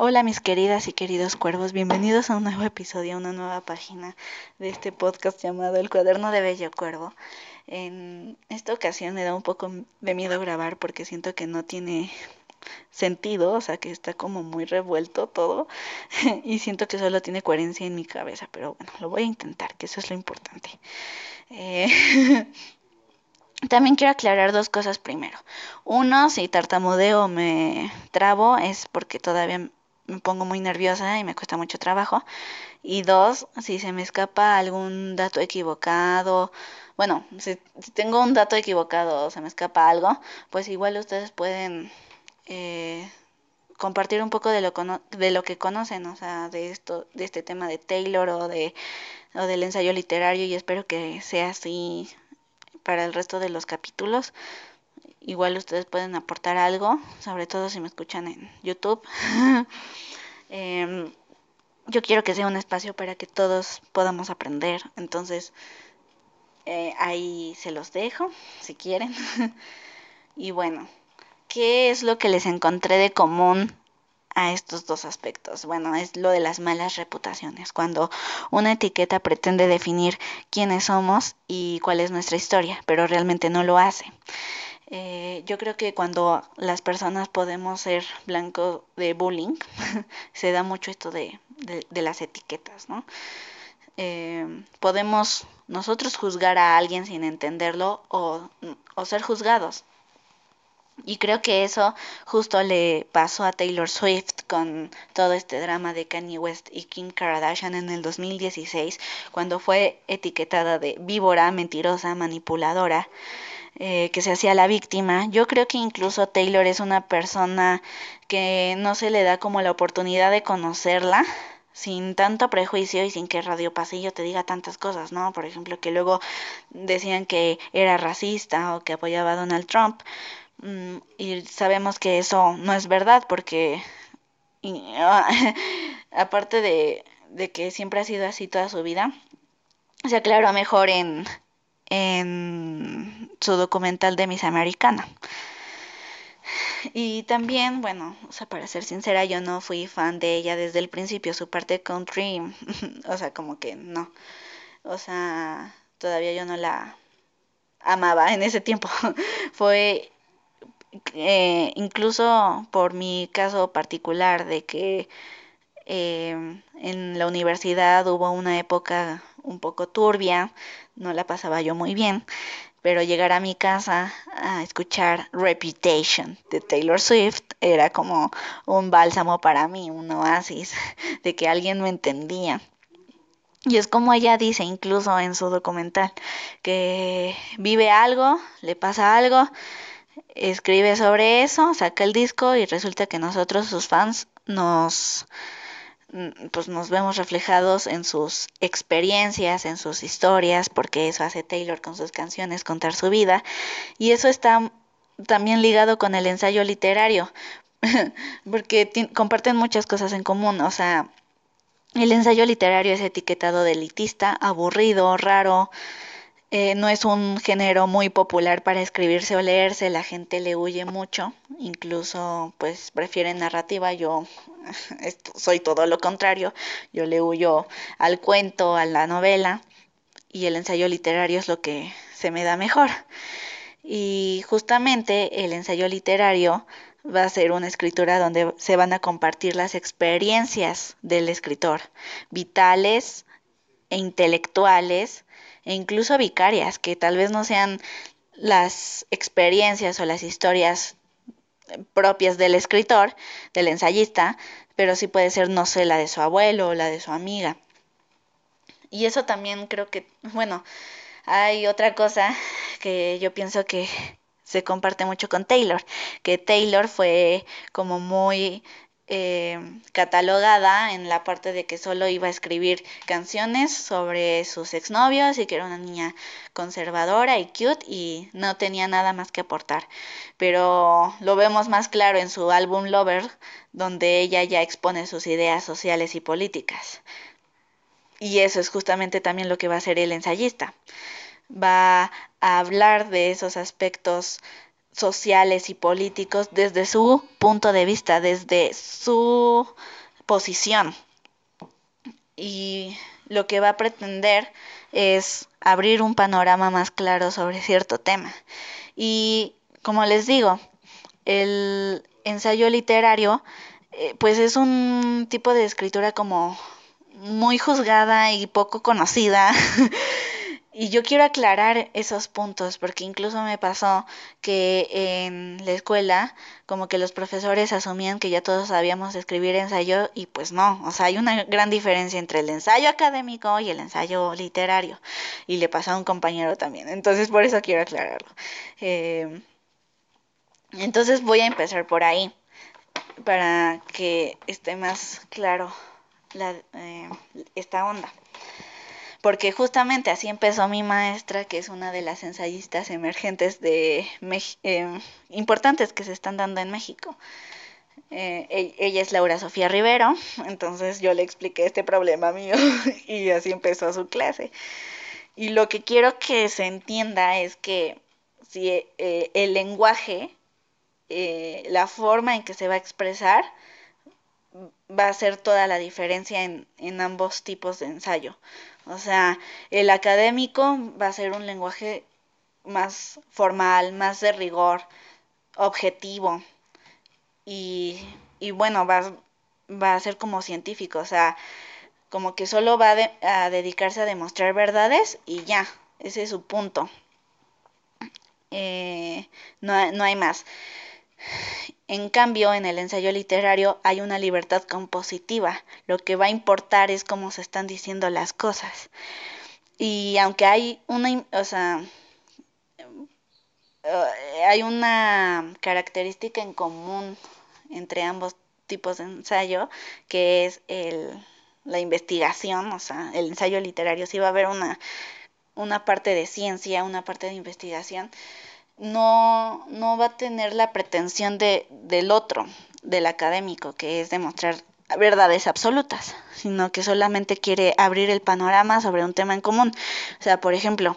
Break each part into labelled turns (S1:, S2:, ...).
S1: Hola mis queridas y queridos cuervos, bienvenidos a un nuevo episodio, a una nueva página de este podcast llamado El cuaderno de Bello Cuervo. En esta ocasión me da un poco de miedo grabar porque siento que no tiene sentido, o sea que está como muy revuelto todo y siento que solo tiene coherencia en mi cabeza, pero bueno, lo voy a intentar, que eso es lo importante. Eh, también quiero aclarar dos cosas primero. Uno, si tartamudeo me trabo es porque todavía me pongo muy nerviosa y me cuesta mucho trabajo. Y dos, si se me escapa algún dato equivocado, bueno, si, tengo un dato equivocado o se me escapa algo, pues igual ustedes pueden eh, compartir un poco de lo, de lo que conocen, o sea, de esto, de este tema de Taylor o de o del ensayo literario y espero que sea así para el resto de los capítulos. Igual ustedes pueden aportar algo, sobre todo si me escuchan en YouTube. Em, yo quiero que sea un espacio para que todos podamos aprender. Entonces, eh, ahí se los dejo, si quieren. y bueno, ¿qué es lo que les encontré de común a estos dos aspectos. Bueno, es lo de las malas reputaciones, cuando una etiqueta pretende definir quiénes somos y cuál es nuestra historia, pero realmente no lo hace. Eh, yo creo que cuando las personas podemos ser blanco de bullying, se da mucho esto de, de, las etiquetas, ¿no? Eh, podemos nosotros juzgar a alguien sin entenderlo o, o ser juzgados. Y creo que eso justo le pasó a Taylor Swift con todo este drama de Kanye West y Kim Kardashian en el 2016, cuando fue etiquetada de víbora, mentirosa, manipuladora. Eh, que se hacía la víctima. Yo creo que incluso Taylor es una persona que no se le da como la oportunidad de conocerla sin tanto prejuicio y sin que Radio Pasillo te diga tantas cosas, ¿no? Por ejemplo, que luego decían que era racista o que apoyaba a Donald Trump. Mm, y sabemos que eso no es verdad porque aparte de, de que siempre ha sido así toda su vida, se aclaró mejor en en su documental de Miss Americana. Y también, bueno, o sea, para ser sincera, yo no fui fan de ella desde el principio, su parte country, o sea, como que no. O sea, todavía yo no la amaba en ese tiempo. Fue eh, incluso por mi caso particular de que eh, en la universidad hubo una época un poco turbia, no la pasaba yo muy bien, pero llegar a mi casa a escuchar Reputation de Taylor Swift era como un bálsamo para mí, un oasis de que alguien me entendía. Y es como ella dice incluso en su documental, que vive algo, le pasa algo, escribe sobre eso, saca el disco y resulta que nosotros, sus fans, nos pues nos vemos reflejados en sus experiencias, en sus historias, porque eso hace Taylor con sus canciones, contar su vida, y eso está también ligado con el ensayo literario, porque comparten muchas cosas en común, o sea, el ensayo literario es etiquetado de elitista, aburrido, raro, eh, no es un género muy popular para escribirse o leerse, la gente le huye mucho, incluso pues prefiere narrativa, yo soy todo lo contrario, yo le huyo al cuento, a la novela y el ensayo literario es lo que se me da mejor. Y justamente el ensayo literario va a ser una escritura donde se van a compartir las experiencias del escritor, vitales e intelectuales, e incluso vicarias, que tal vez no sean las experiencias o las historias propias del escritor, del ensayista, pero sí puede ser, no sé, la de su abuelo o la de su amiga. Y eso también creo que, bueno, hay otra cosa que yo pienso que se comparte mucho con Taylor, que Taylor fue como muy eh, catalogada en la parte de que solo iba a escribir canciones sobre sus exnovios y que era una niña conservadora y cute y no tenía nada más que aportar. Pero lo vemos más claro en su álbum Lover, donde ella ya expone sus ideas sociales y políticas. Y eso es justamente también lo que va a hacer el ensayista. Va a hablar de esos aspectos sociales y políticos desde su punto de vista, desde su posición. Y lo que va a pretender es abrir un panorama más claro sobre cierto tema. Y como les digo, el ensayo literario eh, pues es un tipo de escritura como muy juzgada y poco conocida. y yo quiero aclarar esos puntos porque incluso me pasó que en la escuela como que los profesores asumían que ya todos sabíamos escribir ensayo y pues no, o sea, hay una gran diferencia entre el ensayo académico y el ensayo literario y le pasó a un compañero también, entonces por eso quiero aclararlo. Eh, entonces voy a empezar por ahí para que esté más claro la, eh, esta onda. Porque justamente así empezó mi maestra, que es una de las ensayistas emergentes de eh, importantes que se están dando en México. Eh, e-, ella es Laura Sofía Rivero, entonces yo le expliqué este problema mío y así empezó su clase. Y lo que quiero que se entienda es que si el lenguaje eh, la forma en que se va a expresar va a hacer toda la diferencia en, en ambos tipos de ensayo. O sea, el académico va a ser un lenguaje más formal, más de rigor, objetivo. Y, y bueno, va, va a ser como científico, o sea, como que solo va a dedicarse a demostrar verdades y ya, ese es su punto. Eh, no, no hay más. En cambio, en el ensayo literario hay una libertad compositiva. Lo que va a importar es cómo se están diciendo las cosas. Y aunque hay una, o sea, eh, hay una característica en común entre ambos tipos de ensayo, que es el, la investigación, o sea, el ensayo literario sí va a haber una, una parte de ciencia, una parte de investigación, no, no va a tener la pretensión de, del otro, del académico, que es demostrar verdades absolutas, sino que solamente quiere abrir el panorama sobre un tema en común. O sea, por ejemplo,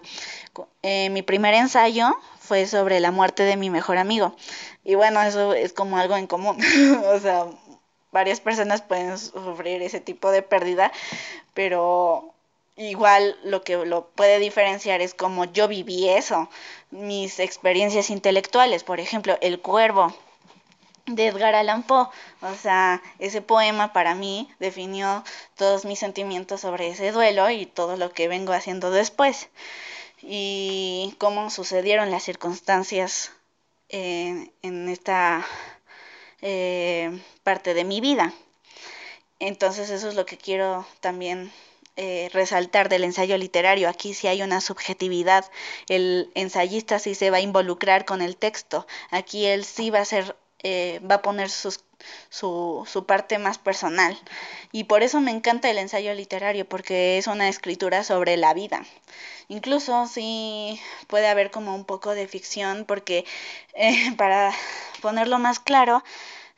S1: eh, mi primer ensayo fue sobre la muerte de mi mejor amigo. Y bueno, eso es como algo en común. o sea, varias personas pueden sufrir ese tipo de pérdida, pero igual lo que lo puede diferenciar es como yo viví eso, mis experiencias intelectuales, por ejemplo, El Cuervo de Edgar Allan Poe, o sea, ese poema para mí definió todos mis sentimientos sobre ese duelo y todo lo que vengo haciendo después y cómo sucedieron las circunstancias eh, en esta eh, parte de mi vida. Entonces eso es lo que quiero también eh, resaltar del ensayo literario. Aquí sí hay una subjetividad. El ensayista sí se va a involucrar con el texto. Aquí él sí va a ser, eh, va a poner sus, su, su parte más personal. Y por eso me encanta el ensayo literario, porque es una escritura sobre la vida. Incluso sí puede haber como un poco de ficción, porque eh, para ponerlo más claro,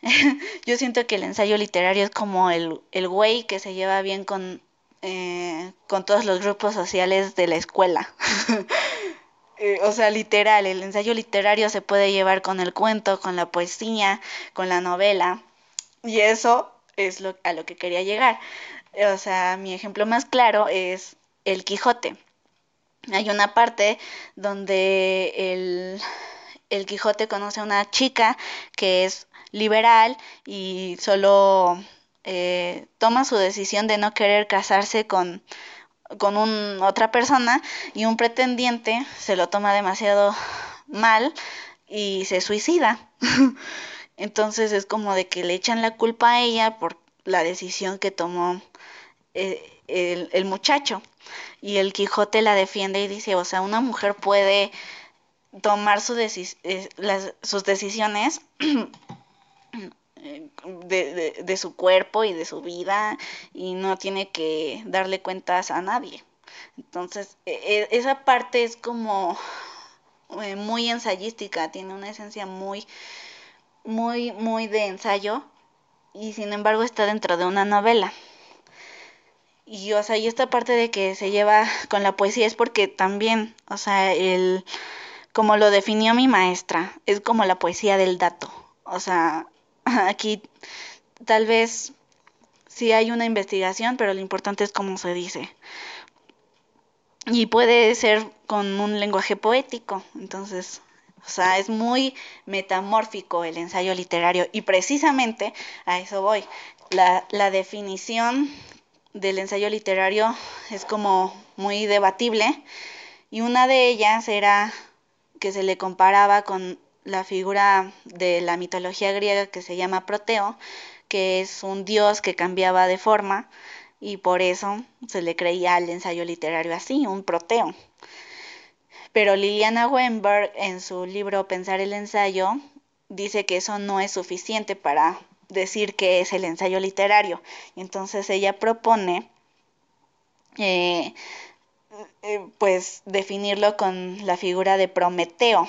S1: yo siento que el ensayo literario es como el, el güey que se lleva bien con eh, con todos los grupos sociales de la escuela. Eh, o sea, literal, el ensayo literario se puede llevar con el cuento, con la poesía, con la novela. Y eso es lo, a lo que quería llegar. O sea, mi ejemplo más claro es El Quijote. Hay una parte donde el, el Quijote conoce a una chica que es liberal y solo eh, toma su decisión de no querer casarse con, con un, otra persona y un pretendiente se lo toma demasiado mal y se suicida. Entonces es como de que le echan la culpa a ella por la decisión que tomó eh, el, el, muchacho. Y el Quijote la defiende y dice, o sea, una mujer puede tomar su eh, las, sus decisiones de, de, su cuerpo y de su vida y no tiene que darle cuentas a nadie. Entonces, e, e, esa parte es como eh, muy ensayística, tiene una esencia muy, muy, muy de ensayo y sin embargo está dentro de una novela. Y, o sea, y esta parte de que se lleva con la poesía es porque también, o sea, el como lo definió mi maestra, es como la poesía del dato. O sea, aquí tal vez sí hay una investigación, pero lo importante es cómo se dice. Y puede ser con un lenguaje poético, entonces, o sea, es muy metamórfico el ensayo literario y precisamente a eso voy. La, la definición del ensayo literario es como muy debatible y una de ellas era que se le comparaba con la figura de la mitología griega que se llama Proteo, que es un dios que cambiaba de forma y por eso se le creía al ensayo literario así, un Proteo. Pero Liliana Weinberg en su libro Pensar el ensayo dice que eso no es suficiente para decir que es el ensayo literario. Entonces ella propone eh, eh, pues definirlo con la figura de Prometeo,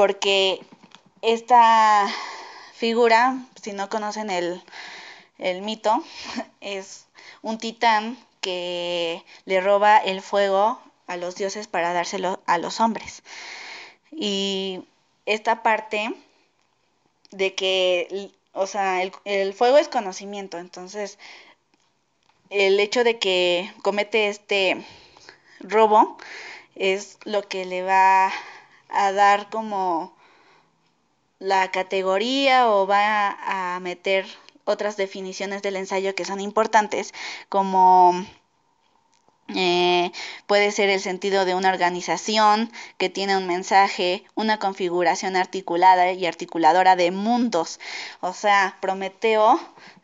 S1: porque esta figura, si no conocen el, mito, es un titán que le roba el fuego a los dioses para dárselo a los hombres. Y esta parte de que, o sea, el, el fuego es conocimiento, entonces el hecho de que comete este robo es lo que le va a dar como la categoría o va a meter otras definiciones del ensayo que son importantes como eh, puede ser el sentido de una organización que tiene un mensaje, una configuración articulada y articuladora de mundos. O sea, Prometeo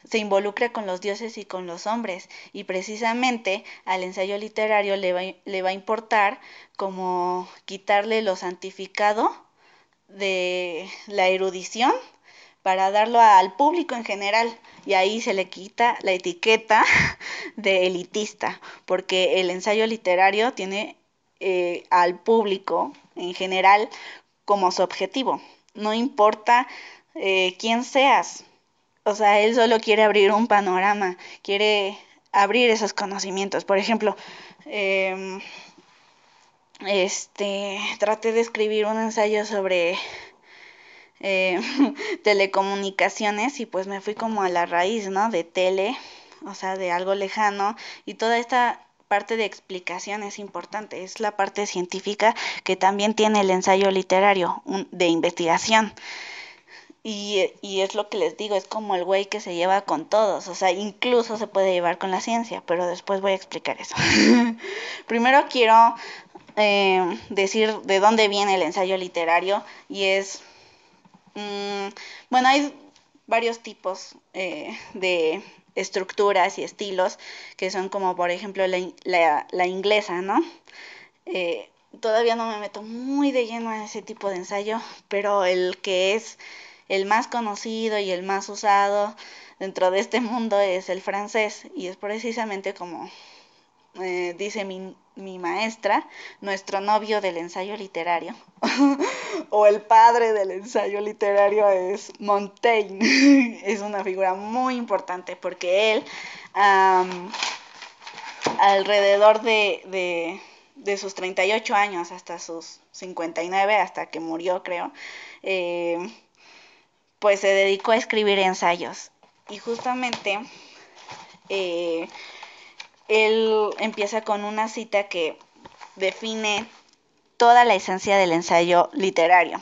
S1: se involucra con los dioses y con los hombres y precisamente al ensayo literario le va, le va a importar como quitarle lo santificado de la erudición para darlo al público en general y ahí se le quita la etiqueta de elitista, porque el ensayo literario tiene eh, al público en general como su objetivo. No importa eh, quién seas, o sea, él solo quiere abrir un panorama, quiere abrir esos conocimientos. Por ejemplo, em, este, traté de escribir un ensayo sobre eh, telecomunicaciones y pues me fui como a la raíz, ¿no? De tele, o sea, de algo lejano y toda esta parte de explicación es importante, es la parte científica que también tiene el ensayo literario de investigación. Y, y, es lo que les digo, es como el güey que se lleva con todos, o sea, incluso se puede llevar con la ciencia, pero después voy a explicar eso. Primero quiero eh, decir de dónde viene el ensayo literario y es Mm, bueno, hay varios tipos eh, de estructuras y estilos que son como por ejemplo la, la, inglesa, ¿no? Eh, todavía no me meto muy de lleno en ese tipo de ensayo, pero el que es el más conocido y el más usado dentro de este mundo es el francés y es precisamente como eh, dice mi, mi maestra, nuestro novio del ensayo literario, o el padre del ensayo literario es Montaigne. es una figura muy importante porque él, alrededor de, de, de, sus 38 años hasta sus 59, hasta que murió creo, eh, pues se dedicó a escribir ensayos. Y justamente... Eh, él empieza con una cita que define toda la esencia del ensayo literario.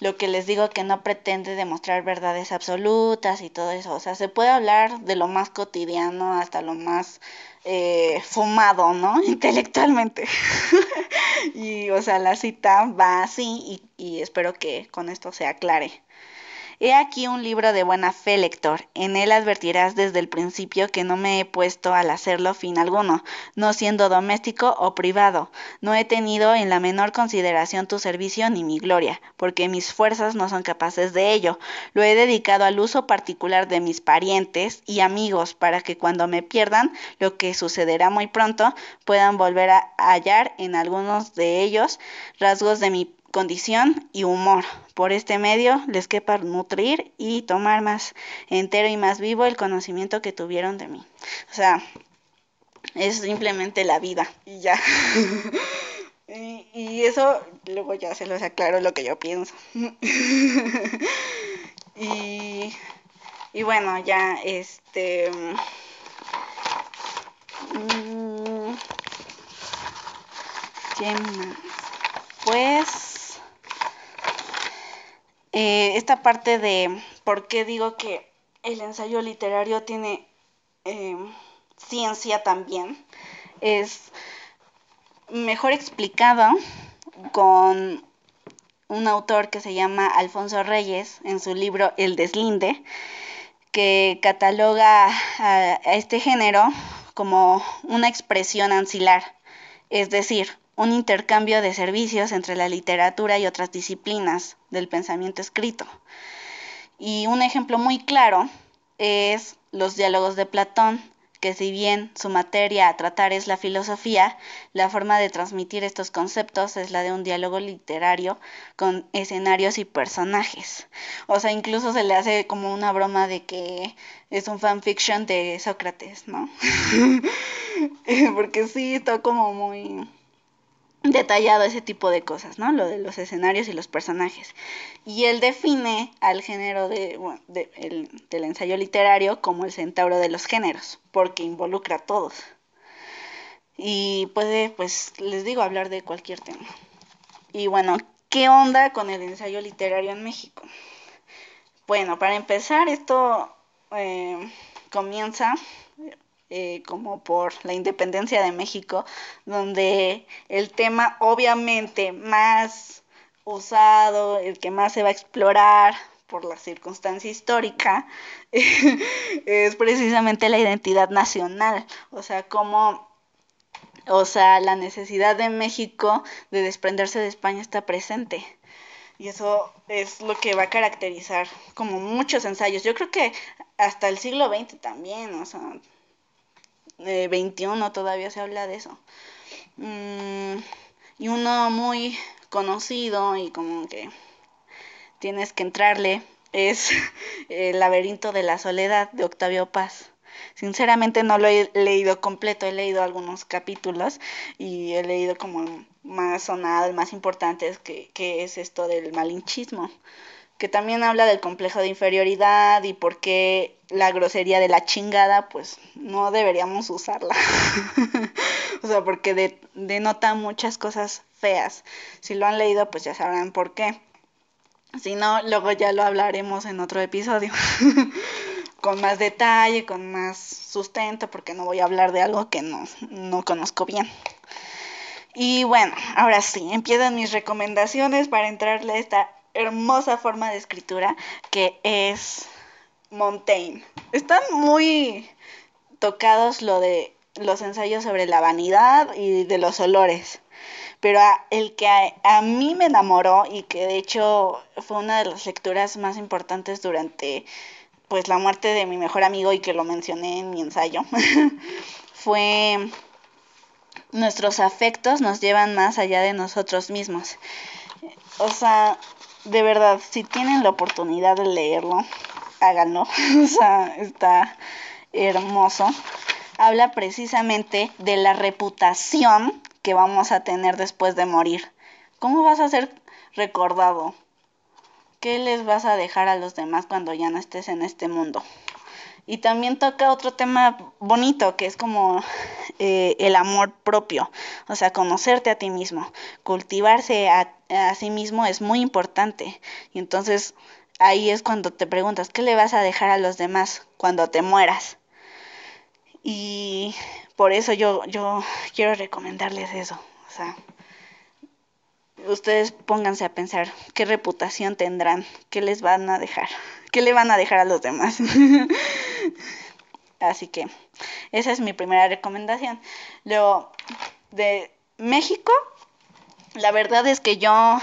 S1: Lo que les digo que no pretende demostrar verdades absolutas y todo eso. O sea, se puede hablar de lo más cotidiano hasta lo más eh, fumado, ¿no? Intelectualmente. y, o sea, la cita va así y, y espero que con esto se aclare. He aquí un libro de buena fe, lector. En él advertirás desde el principio que no me he puesto al hacerlo fin alguno, no siendo doméstico o privado. No he tenido en la menor consideración tu servicio ni mi gloria, porque mis fuerzas no son capaces de ello. Lo he dedicado al uso particular de mis parientes y amigos, para que cuando me pierdan, lo que sucederá muy pronto, puedan volver a hallar en algunos de ellos rasgos de mi condición y humor. Por este medio les quepa nutrir y tomar más entero y más vivo el conocimiento que tuvieron de mí. O sea, es simplemente la vida y ya. Y, eso luego ya se los aclaro lo que yo pienso. y, y bueno, ya este... Mm, ¿Qué más? Pues eh, esta parte de por qué digo que el ensayo literario tiene eh, ciencia también es mejor explicado con un autor que se llama Alfonso Reyes en su libro El deslinde, que cataloga a, este género como una expresión ancilar, es decir, un intercambio de servicios entre la literatura y otras disciplinas del pensamiento escrito. Y un ejemplo muy claro es los diálogos de Platón, que si bien su materia a tratar es la filosofía, la forma de transmitir estos conceptos es la de un diálogo literario con escenarios y personajes. O sea, incluso se le hace como una broma de que es un fanfiction de Sócrates, ¿no? Porque sí, está como muy detallado ese tipo de cosas, ¿no? Lo de los escenarios y los personajes. Y él define al género de, del ensayo literario como el centauro de los géneros, porque involucra a todos. Y puede, pues, les digo, hablar de cualquier tema. Y bueno, ¿qué onda con el ensayo literario en México? Bueno, para empezar, esto eh, comienza eh, como por la independencia de México, donde el tema obviamente más usado, el que más se va a explorar por la circunstancia histórica, es precisamente la identidad nacional, o sea, como o sea, la necesidad de México de desprenderse de España está presente. Y eso es lo que va a caracterizar como muchos ensayos. Yo creo que hasta el siglo XX también, o sea, 21 todavía se habla de eso. Mm, y uno muy conocido y como que tienes que entrarle es El laberinto de la soledad de Octavio Paz. Sinceramente no lo he leído completo, he leído algunos capítulos y he leído como más sonado, el más importante es que, que es esto del malinchismo que también habla del complejo de inferioridad y por qué la grosería de la chingada, pues no deberíamos usarla. o sea, porque denota muchas cosas feas. Si lo han leído, pues ya sabrán por qué. Si no, luego ya lo hablaremos en otro episodio. con más detalle, con más sustento, porque no voy a hablar de algo que no, no conozco bien. Y bueno, ahora sí, empiezan mis recomendaciones para entrarle a esta hermosa forma de escritura que es Montaigne. Están muy tocados lo de los ensayos sobre la vanidad y de los olores. Pero el que a, mí me enamoró y que de hecho fue una de las lecturas más importantes durante pues la muerte de mi mejor amigo y que lo mencioné en mi ensayo fue nuestros afectos nos llevan más allá de nosotros mismos. O sea, de verdad, si tienen la oportunidad de leerlo, háganlo. o sea, está hermoso. Habla precisamente de la reputación que vamos a tener después de morir. ¿Cómo vas a ser recordado? ¿Qué les vas a dejar a los demás cuando ya no estés en este mundo? Y también toca otro tema bonito, que es como eh, el amor propio, o sea, conocerte a ti mismo, cultivarse a, a sí mismo es muy importante. Y entonces ahí es cuando te preguntas, ¿qué le vas a dejar a los demás cuando te mueras? Y por eso yo, yo quiero recomendarles eso. O sea, ustedes pónganse a pensar qué reputación tendrán, qué les van a dejar, qué le van a dejar a los demás. Así que esa es mi primera recomendación. Luego, de México, la verdad es que yo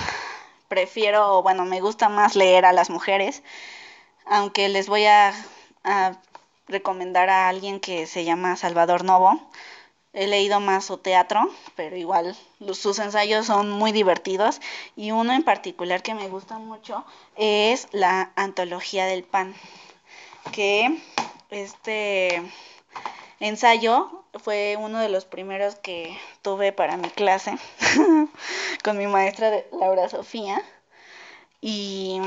S1: prefiero, bueno, me gusta más leer a las mujeres, aunque les voy a, a recomendar a alguien que se llama Salvador Novo He leído más su teatro, pero igual sus ensayos son muy divertidos y uno en particular que me gusta mucho es la antología del pan, que este ensayo fue uno de los primeros que tuve para mi clase con mi maestra Laura Sofía. Y,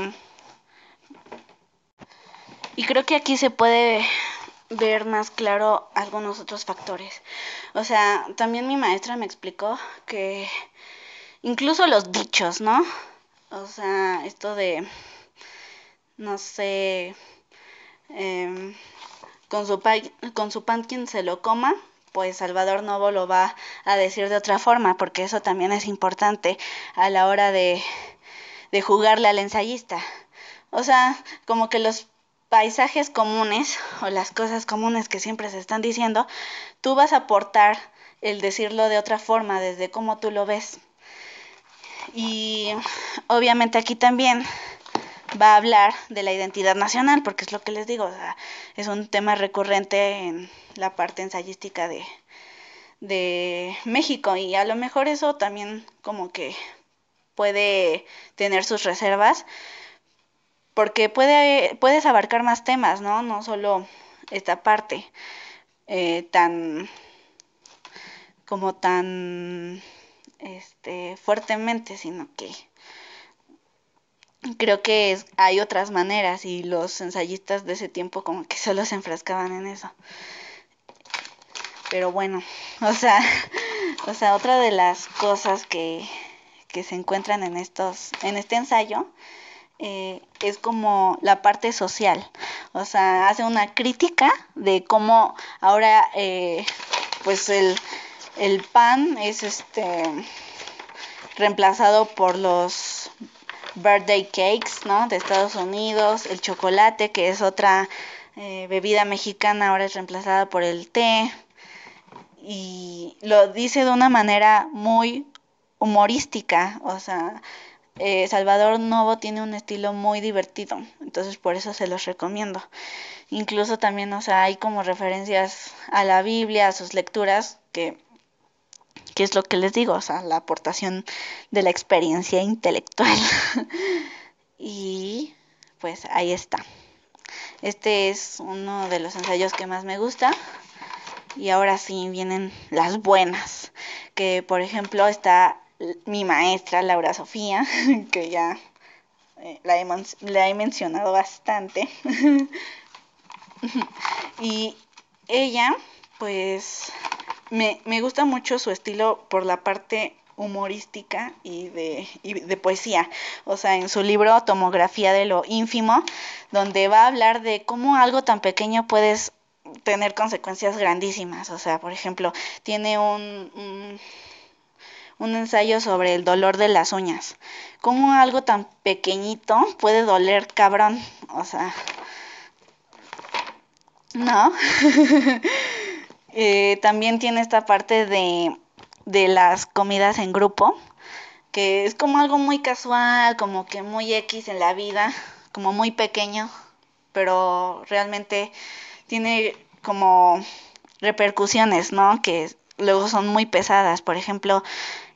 S1: y creo que aquí se puede ver más claro algunos otros factores. O sea, también mi maestra me explicó que incluso los dichos, ¿no? O sea, esto de, no sé, em, con, su con su pan quien se lo coma, pues Salvador Novo lo va a decir de otra forma, porque eso también es importante a la hora de, de jugarle al ensayista. O sea, como que los paisajes comunes o las cosas comunes que siempre se están diciendo, tú vas a aportar el decirlo de otra forma, desde cómo tú lo ves. Y obviamente aquí también va a hablar de la identidad nacional, porque es lo que les digo, es un tema recurrente en la parte ensayística de, de México y a lo mejor eso también como que puede tener sus reservas, porque puede, puedes abarcar más temas, ¿no? No solo esta parte eh, tan como tan este fuertemente, sino que creo que hay otras maneras y los ensayistas de ese tiempo como que solo se enfrascaban en eso. Pero bueno, o sea, o sea, otra de las cosas que, que se encuentran en estos, en este ensayo, eh, es como la parte social. O sea, hace una crítica de cómo ahora, eh, pues el, el pan es este reemplazado por los birthday cakes, ¿no? De Estados Unidos, el chocolate, que es otra eh, bebida mexicana, ahora es reemplazada por el té. Y lo dice de una manera muy humorística, o sea, eh, Salvador Novo tiene un estilo muy divertido, entonces por eso se los recomiendo. Incluso también, o sea, hay como referencias a la Biblia, a sus lecturas, que que es lo que les digo, o sea, la aportación de la experiencia intelectual. y pues ahí está. Este es uno de los ensayos que más me gusta. Y ahora sí vienen las buenas, que por ejemplo está mi maestra Laura Sofía, que ya eh, la, he, la he mencionado bastante. y ella, pues me, me gusta mucho su estilo por la parte humorística y de, y de poesía. O sea, en su libro Tomografía de lo ínfimo, donde va a hablar de cómo algo tan pequeño puedes tener consecuencias grandísimas. O sea, por ejemplo, tiene un, un, un ensayo sobre el dolor de las uñas. Cómo algo tan pequeñito puede doler cabrón. O sea, no. Eh, también tiene esta parte de, de las comidas en grupo, que es como algo muy casual, como que muy X en la vida, como muy pequeño, pero realmente tiene como repercusiones, ¿no? Que luego son muy pesadas. Por ejemplo,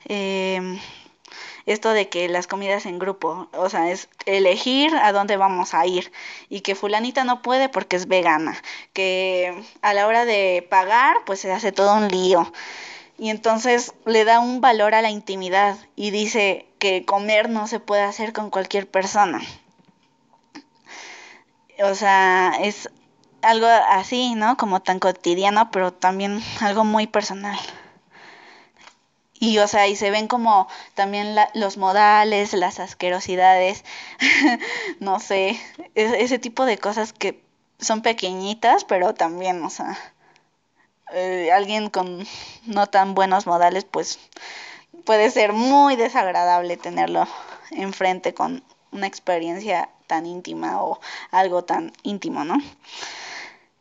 S1: eh, esto de que las comidas en grupo, o sea, es elegir a dónde vamos a ir y que fulanita no puede porque es vegana, que a la hora de pagar pues se hace todo un lío y entonces le da un valor a la intimidad y dice que comer no se puede hacer con cualquier persona. O sea, es algo así, ¿no? Como tan cotidiano, pero también algo muy personal. Y, o sea, y se ven como también los modales, las asquerosidades, no sé, ese tipo de cosas que son pequeñitas, pero también, o sea, eh, alguien con no tan buenos modales, pues puede ser muy desagradable tenerlo enfrente con una experiencia tan íntima o algo tan íntimo, ¿no?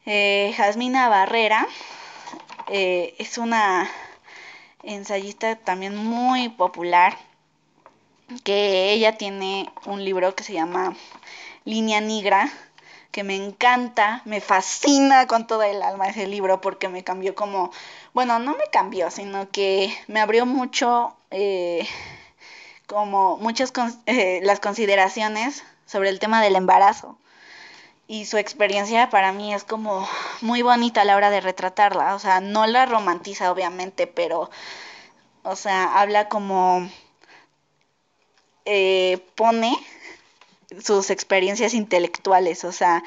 S1: Eh, Jasmina Barrera eh, es una ensayista también muy popular, que ella tiene un libro que se llama Línea Negra, que me encanta, me fascina con toda el alma ese libro porque me cambió como, bueno, no me cambió, sino que me abrió mucho, eh, como muchas eh, las consideraciones sobre el tema del embarazo y su experiencia para mí es como muy bonita a la hora de retratarla, o sea, no la romantiza obviamente, pero O sea, habla como eh, pone sus experiencias intelectuales, o sea,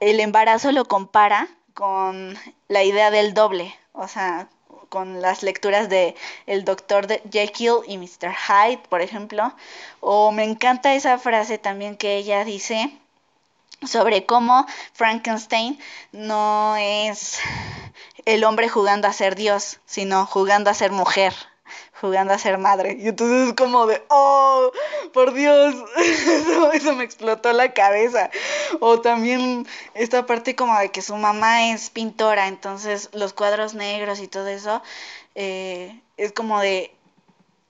S1: el embarazo lo compara con la idea del doble, o sea, con las lecturas de el doctor Jekyll y Mr. Hyde, por ejemplo, o me encanta esa frase también que ella dice sobre cómo Frankenstein no es el hombre jugando a ser Dios, sino jugando a ser mujer jugando a ser madre. Y entonces es como de, oh, por Dios, eso, me explotó la cabeza. O también esta parte como de que su mamá es pintora, entonces los cuadros negros y todo eso, eh, es como de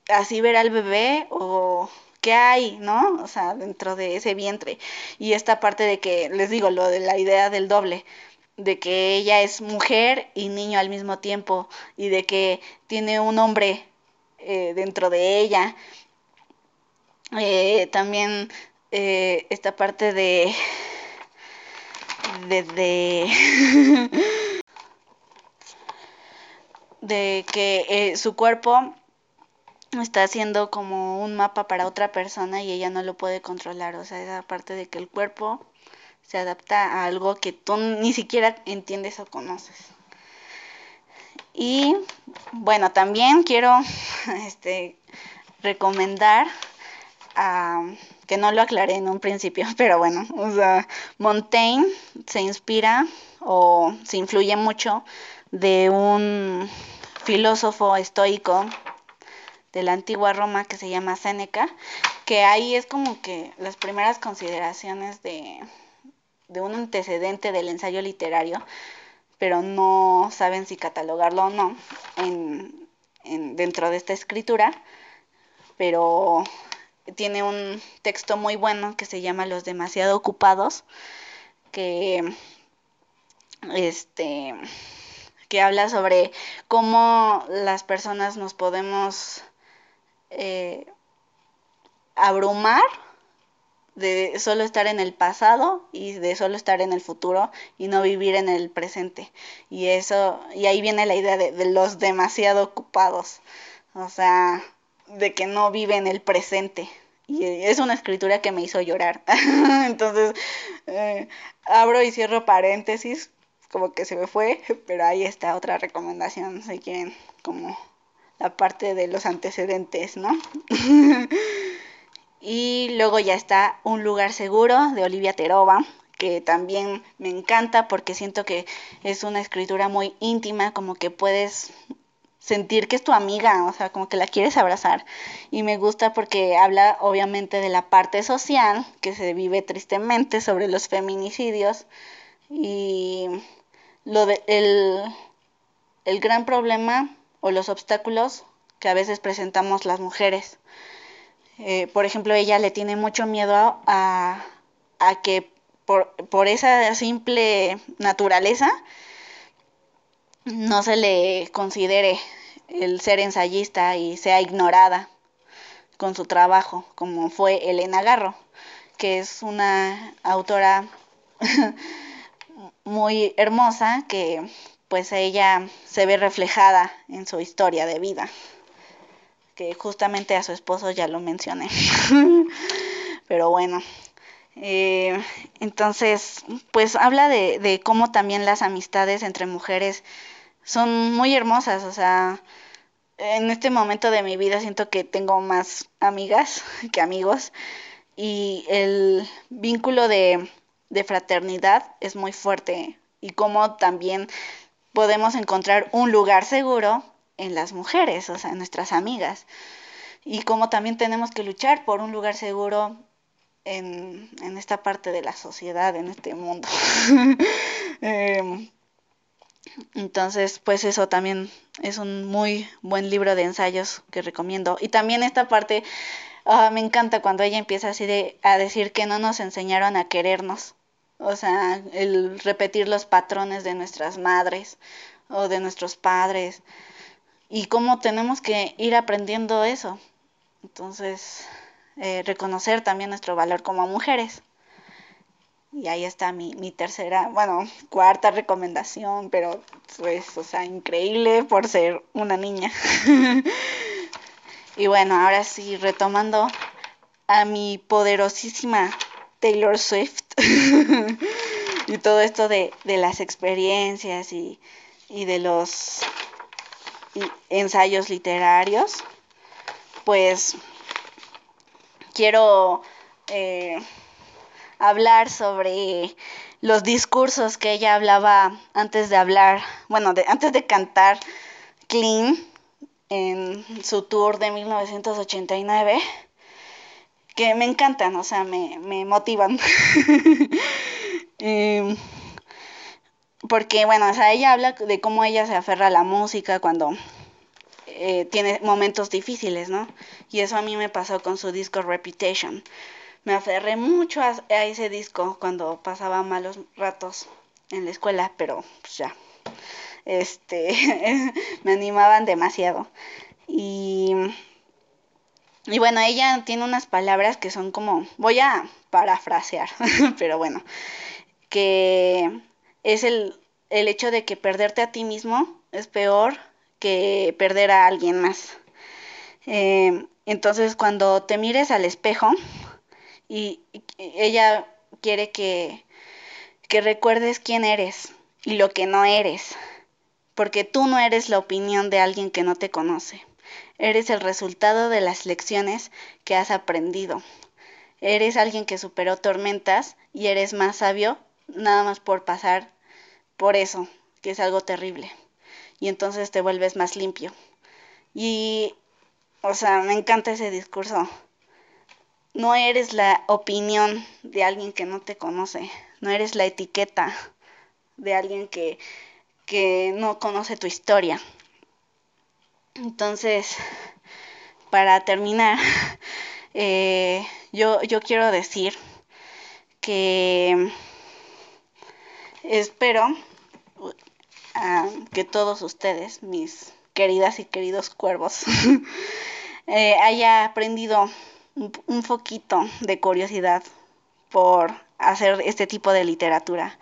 S1: así ver al bebé o qué hay, ¿no? O sea, dentro de ese vientre. Y esta parte de que, les digo, lo de la idea del doble de que ella es mujer y niño al mismo tiempo y de que tiene un hombre eh, dentro de ella. Eh, también eh, esta parte de de, de, que su cuerpo está haciendo como un mapa para otra persona y ella no lo puede controlar. O sea, esa parte de que el cuerpo se adapta a algo que tú ni siquiera entiendes o conoces. Y bueno, también quiero este, recomendar que no lo aclaré en un principio, pero bueno, o sea, Montaigne se inspira o se influye mucho de un filósofo estoico de la antigua Roma que se llama Séneca, que ahí es como que las primeras consideraciones de, de un antecedente del ensayo literario pero no saben si catalogarlo o no en, dentro de esta escritura, pero tiene un texto muy bueno que se llama Los demasiado ocupados, que este que habla sobre cómo las personas nos podemos eh, abrumar de solo estar en el pasado y de solo estar en el futuro y no vivir en el presente. Y eso, y ahí viene la idea de, los demasiado ocupados, o sea, de que no vive en el presente. Y es una escritura que me hizo llorar. Entonces, eh, abro y cierro paréntesis, como que se me fue, pero ahí está otra recomendación, si quieren, como la parte de los antecedentes, ¿no? Y luego ya está Un lugar seguro de Olivia Terova, que también me encanta porque siento que es una escritura muy íntima, como que puedes sentir que es tu amiga, o sea, como que la quieres abrazar. Y me gusta porque habla obviamente de la parte social que se vive tristemente sobre los feminicidios y lo de, el, el gran problema o los obstáculos que a veces presentamos las mujeres. Eh, por ejemplo, ella le tiene mucho miedo a, que por, por, esa simple naturaleza no se le considere el ser ensayista y sea ignorada con su trabajo, como fue Elena Garro, que es una autora muy hermosa que pues ella se ve reflejada en su historia de vida que justamente a su esposo ya lo mencioné. Pero bueno, eh, entonces, pues habla de, de cómo también las amistades entre mujeres son muy hermosas, o sea, en este momento de mi vida siento que tengo más amigas que amigos y el vínculo de, de fraternidad es muy fuerte y cómo también podemos encontrar un lugar seguro en las mujeres, o sea, en nuestras amigas. Y como también tenemos que luchar por un lugar seguro en, en esta parte de la sociedad, en este mundo. Em, entonces, pues eso también es un muy buen libro de ensayos que recomiendo. Y también esta parte, ah, me encanta cuando ella empieza así de, a decir que no nos enseñaron a querernos. O sea, el repetir los patrones de nuestras madres o de nuestros padres y cómo tenemos que ir aprendiendo eso. Entonces, eh, reconocer también nuestro valor como mujeres. Y ahí está mi, mi tercera, bueno, cuarta recomendación, pero pues, o sea, increíble por ser una niña. y bueno, ahora sí, retomando a mi poderosísima Taylor Swift y todo esto de, de las experiencias y, y de los ensayos literarios, pues quiero eh, hablar sobre los discursos que ella hablaba antes de hablar, bueno, antes de cantar Clean en su tour de 1989, que me encantan, o sea, me, me motivan. Em, porque, bueno, o sea, ella habla de cómo ella se aferra a la música cuando eh, tiene momentos difíciles, ¿no? Y eso a mí me pasó con su disco Reputation me aferré mucho a, ese disco cuando pasaba malos ratos en la escuela, pero pues ya, este, me animaban demasiado. Y, y bueno, ella tiene unas palabras que son como, voy a parafrasear, pero bueno, que es el, el hecho de que perderte a ti mismo es peor que perder a alguien más. Eh, entonces, cuando te mires al espejo, y, ella quiere que, que recuerdes quién eres y lo que no eres, porque tú no eres la opinión de alguien que no te conoce, eres el resultado de las lecciones que has aprendido. Eres alguien que superó tormentas y eres más sabio nada más por pasar por eso, que es algo terrible. Y entonces te vuelves más limpio. Y, o sea, me encanta ese discurso no eres la opinión de alguien que no te conoce, no eres la etiqueta de alguien que, no conoce tu historia. Entonces, para terminar, eh, yo, yo quiero decir que espero ah, que todos ustedes, mis queridas y queridos cuervos, eh, haya aprendido un, foquito de curiosidad por hacer este tipo de literatura,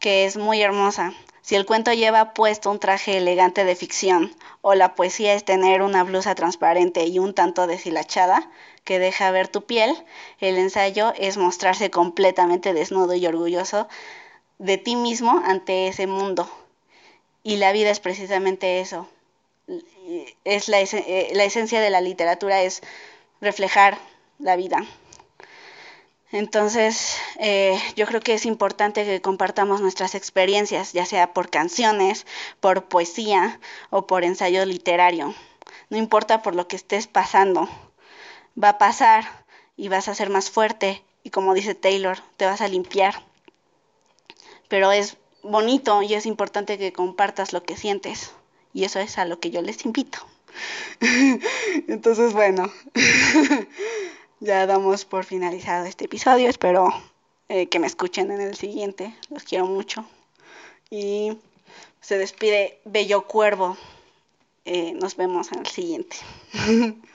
S1: que es muy hermosa. Si el cuento lleva puesto un traje elegante de ficción, o la poesía es tener una blusa transparente y un tanto deshilachada que deja ver tu piel, el ensayo es mostrarse completamente desnudo y orgulloso de ti mismo ante ese mundo. Y la vida es precisamente eso. Es la, eh, la esencia de la literatura es reflejar la vida. Entonces, eh, yo creo que es importante que compartamos nuestras experiencias, ya sea por canciones, por poesía o por ensayo literario. No importa por lo que estés pasando, va a pasar y vas a ser más fuerte y como dice Taylor, te vas a limpiar. Pero es bonito y es importante que compartas lo que sientes y eso es a lo que yo les invito. Entonces, bueno. ya damos por finalizado este episodio. Espero eh, que me escuchen en el siguiente. Los quiero mucho. Y se despide Bello Cuervo. Eh, nos vemos en el siguiente.